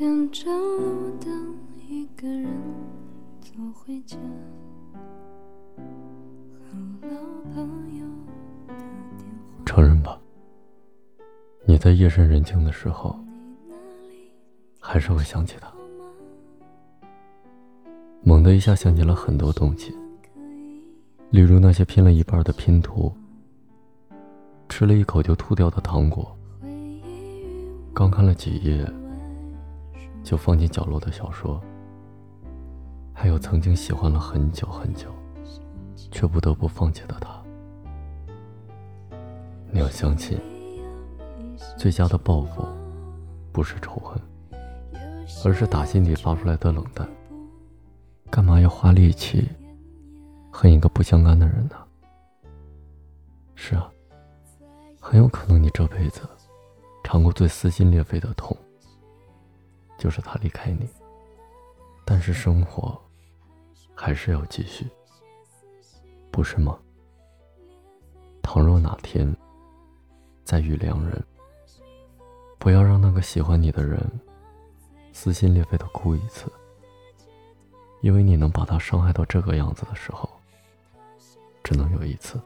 跟着路灯，一个人走回家。和老朋友打电话。承认吧，你在夜深人静的时候，还是会想起他。猛的一下想起了很多东西，例如那些拼了一半的拼图，吃了一口就吐掉的糖果，刚看了几页。就放进角落的小说，还有曾经喜欢了很久很久，却不得不放弃的他。你要相信，最佳的报复不是仇恨，而是打心底发出来的冷淡。干嘛要花力气恨一个不相干的人呢？是啊，很有可能你这辈子尝过最撕心裂肺的痛。就是他离开你，但是生活还是要继续，不是吗？倘若哪天再遇良人，不要让那个喜欢你的人撕心裂肺的哭一次，因为你能把他伤害到这个样子的时候，只能有一次。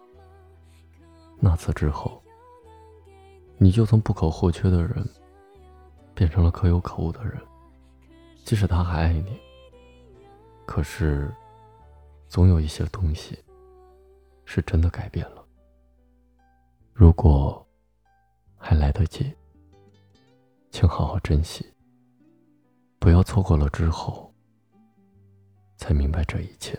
那次之后，你就从不可或缺的人。变成了可有可无的人，即使他还爱你，可是，总有一些东西，是真的改变了。如果还来得及，请好好珍惜，不要错过了之后，才明白这一切。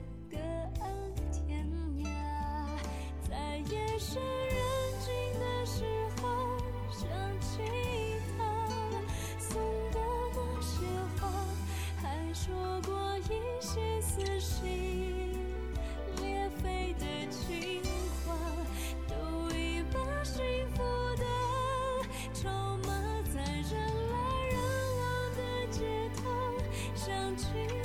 情